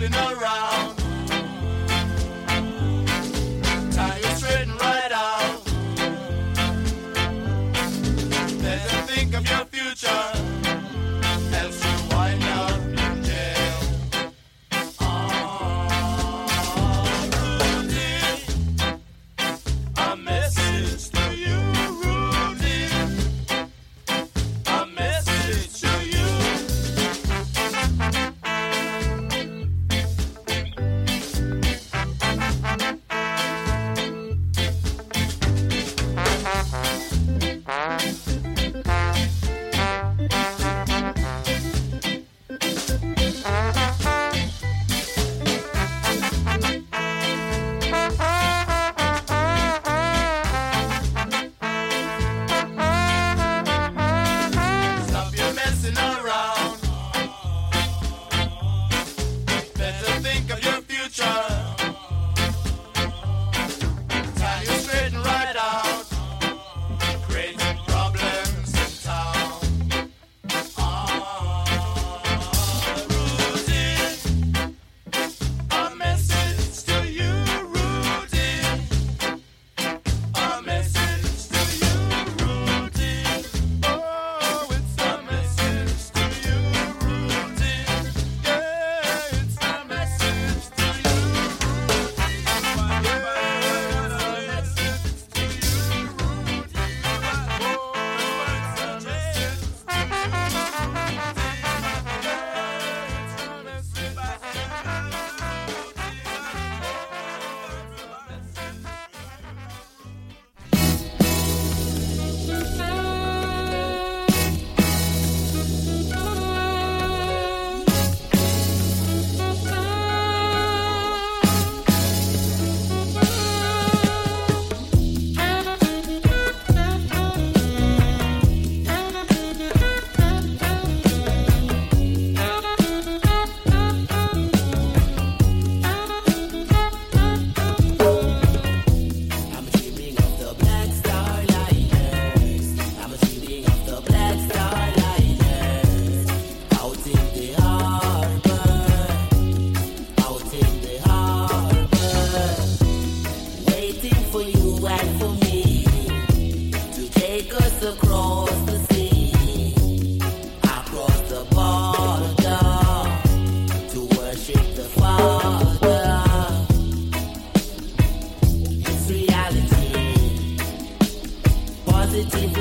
fooling around. I'm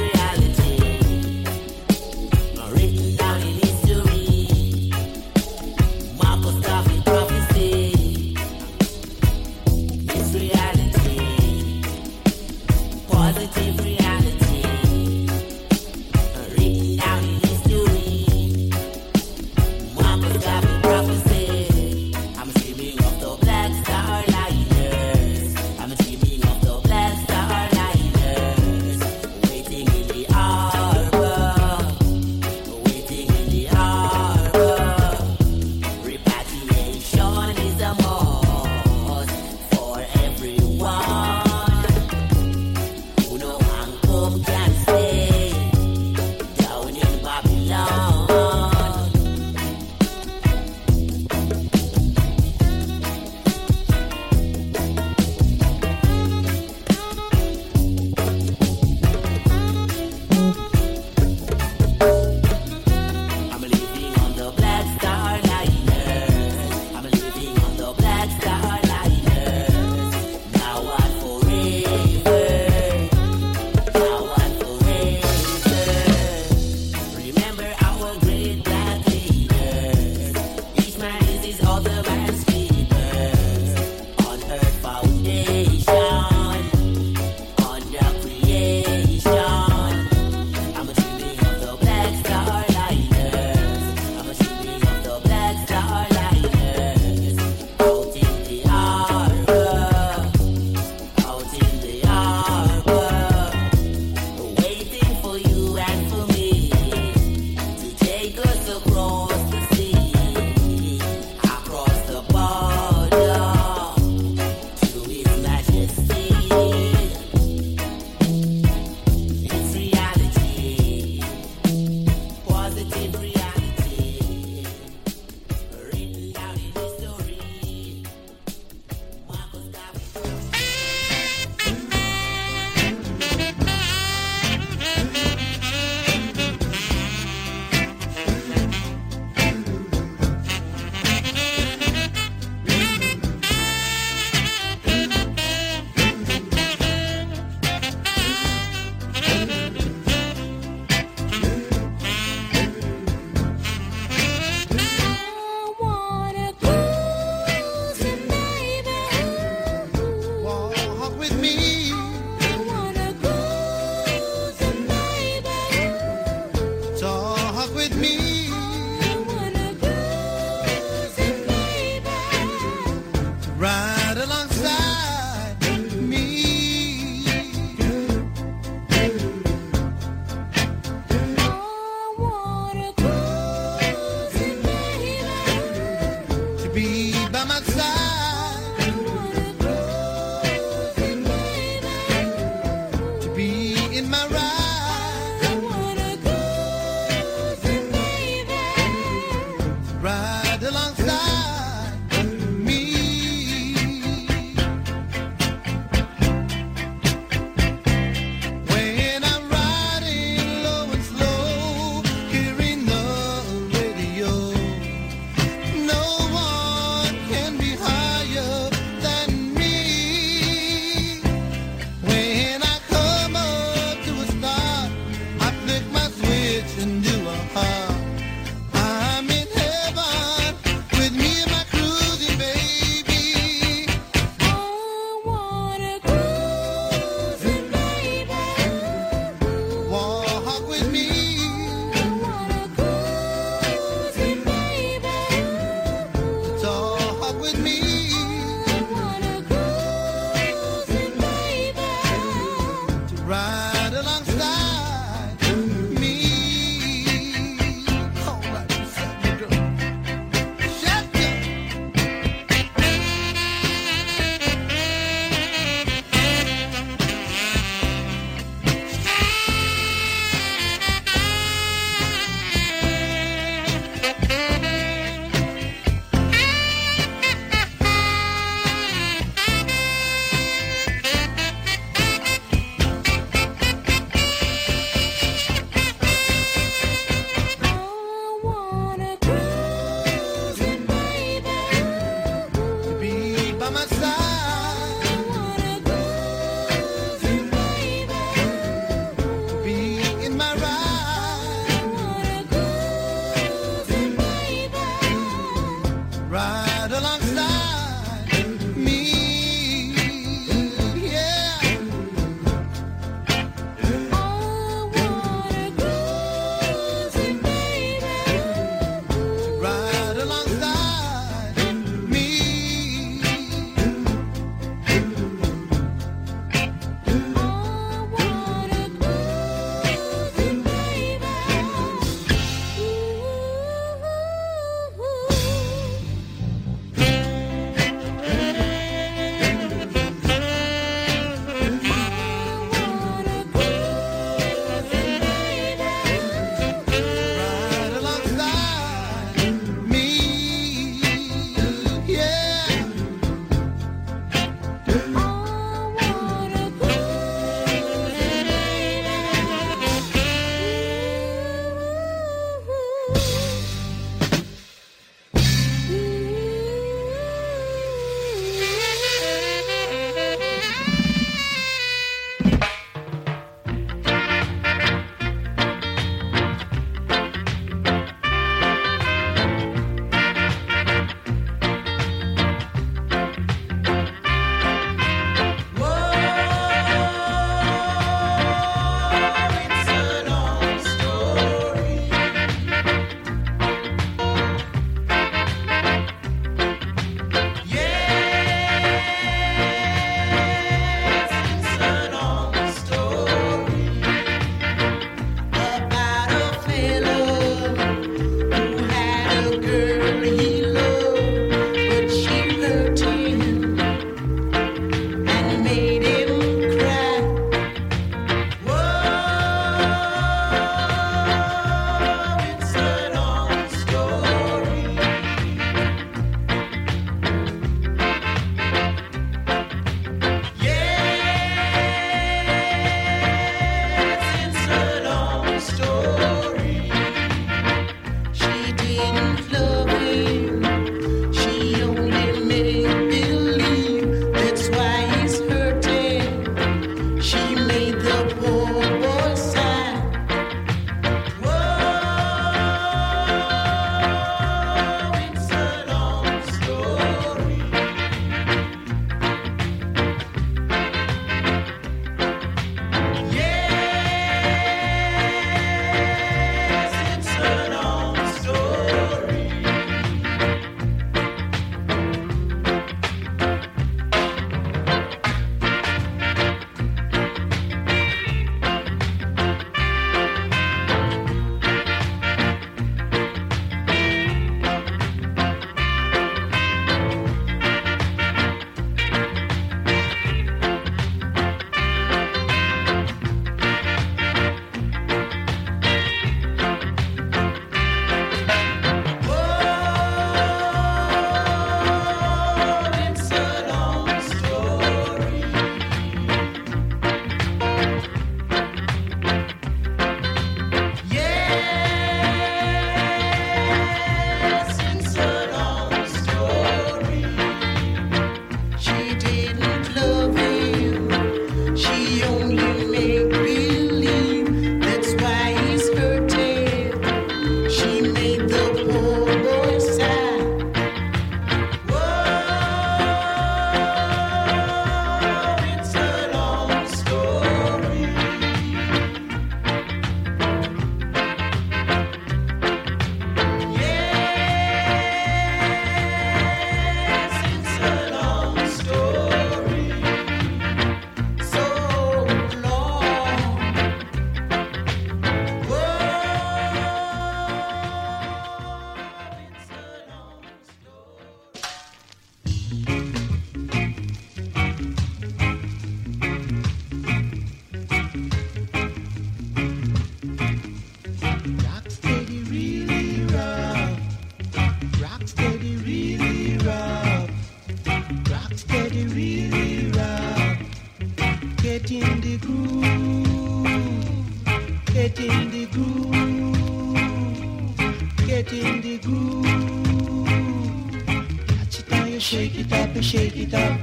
it shake it up.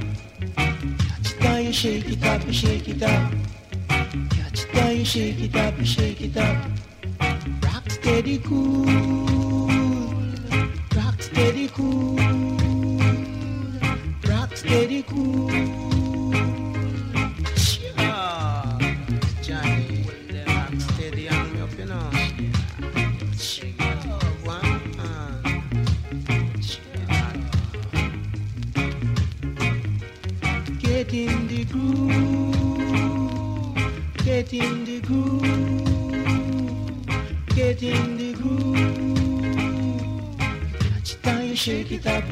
Catch it and you shake it up, you shake it up. Catch it and you shake it up, you shake it up. Rock steady cool.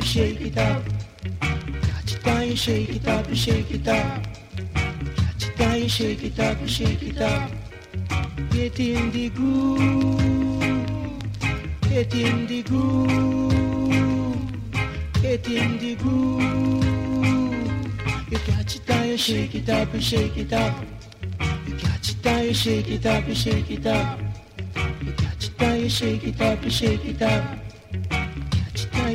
Shake it up. Catch it and you shake it up, you shake it up. Catch it and you shake it up, you shake it up. Get in the groove. Get in the groove. Get in the groove. You catch it and you shake it up, you shake it up. You catch it and you shake it up, you shake it up. You catch it and you shake it up, you shake it up.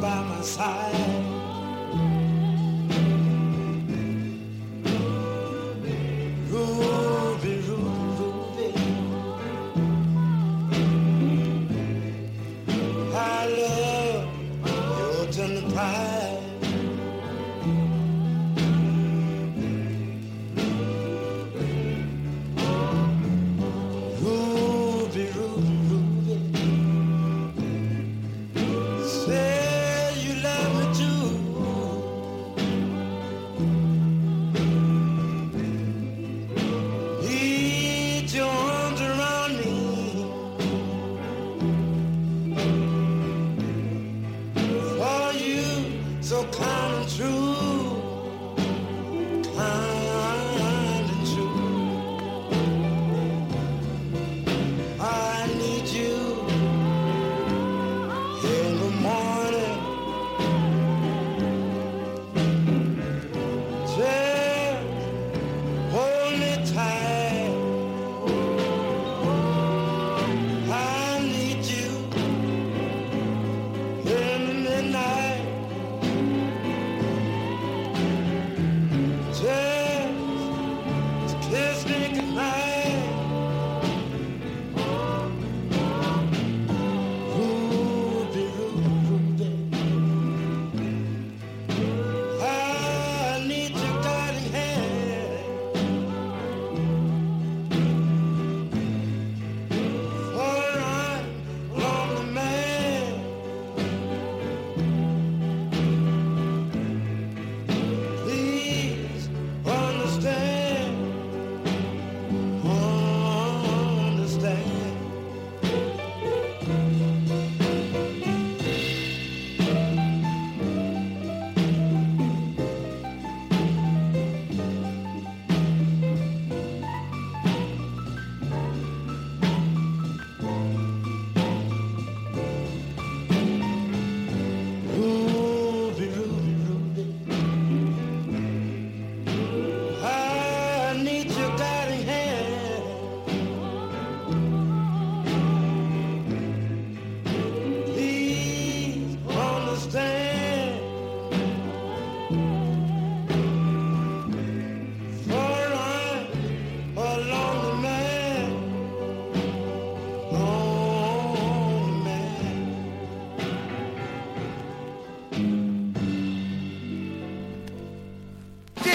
by my side.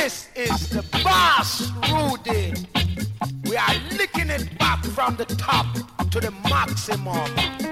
This is the boss, Rudy. We are licking it back from the top to the maximum.